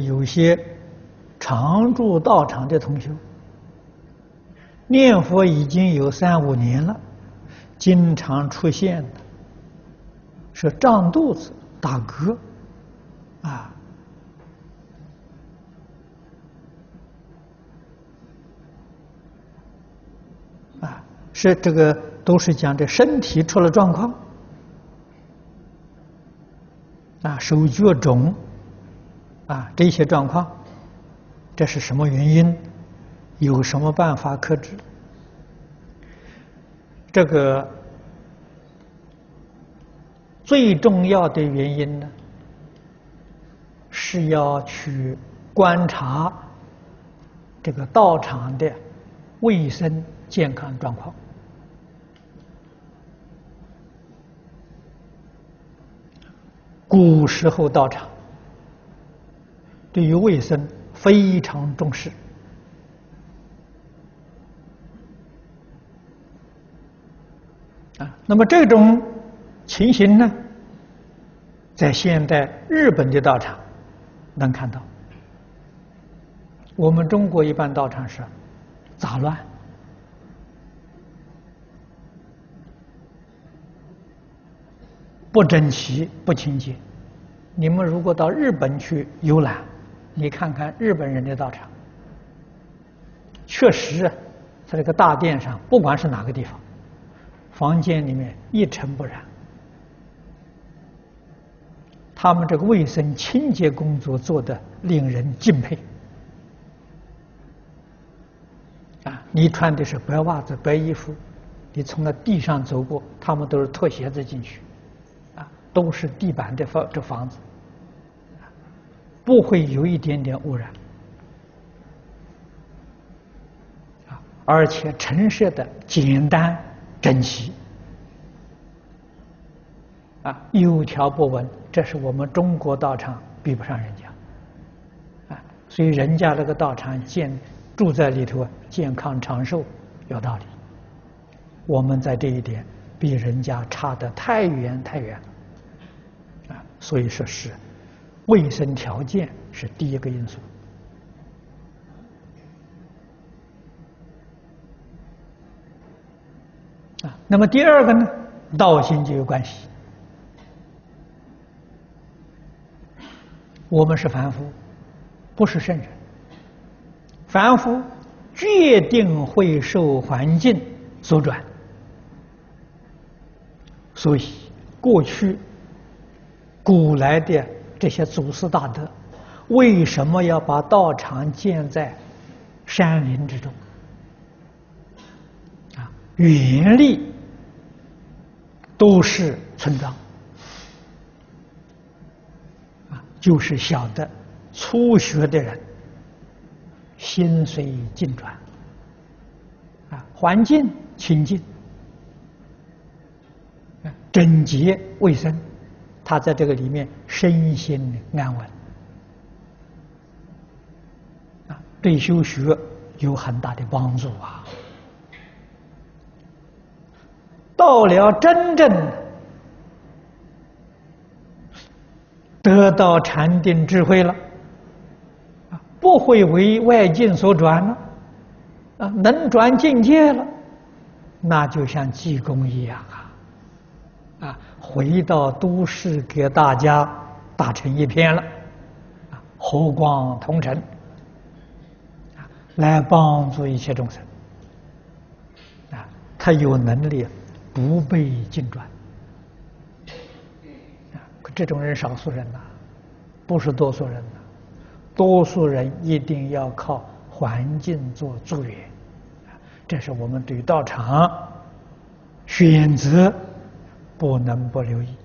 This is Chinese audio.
有些常住道场的同学，念佛已经有三五年了，经常出现的是胀肚子、打嗝，啊，啊，是这个都是讲的身体出了状况，啊，手脚肿。啊，这些状况，这是什么原因？有什么办法克制？这个最重要的原因呢，是要去观察这个道场的卫生健康状况。古时候道场。对于卫生非常重视啊，那么这种情形呢，在现代日本的道场能看到，我们中国一般道场是杂乱、不整齐、不清洁。你们如果到日本去游览，你看看日本人的道场，确实，在这个大殿上，不管是哪个地方，房间里面一尘不染。他们这个卫生清洁工作做得令人敬佩。啊，你穿的是白袜子、白衣服，你从那地上走过，他们都是脱鞋子进去，啊，都是地板的房这房子。不会有一点点污染，啊，而且陈设的简单整齐，啊，有条不紊，这是我们中国道场比不上人家，啊，所以人家那个道场健住在里头健康长寿有道理，我们在这一点比人家差得太远太远。了，啊，所以说是。卫生条件是第一个因素啊，那么第二个呢，道心就有关系。我们是凡夫，不是圣人。凡夫决定会受环境所转，所以过去古来的。这些祖师大德为什么要把道场建在山林之中？啊，远离都是村庄，啊，就是晓得初学的人心随境转，啊，环境清净，啊，整洁卫生。他在这个里面身心安稳，啊，对修学有很大的帮助啊。到了真正得到禅定智慧了，啊，不会为外境所转了，啊，能转境界了，那就像济公一样啊。啊，回到都市给大家打成一片了，啊，和光同尘，啊，来帮助一切众生，啊，他有能力不被境转，啊，可这种人少数人呐，不是多数人呐，多数人一定要靠环境做助缘，这是我们对道场选择。不能不留意。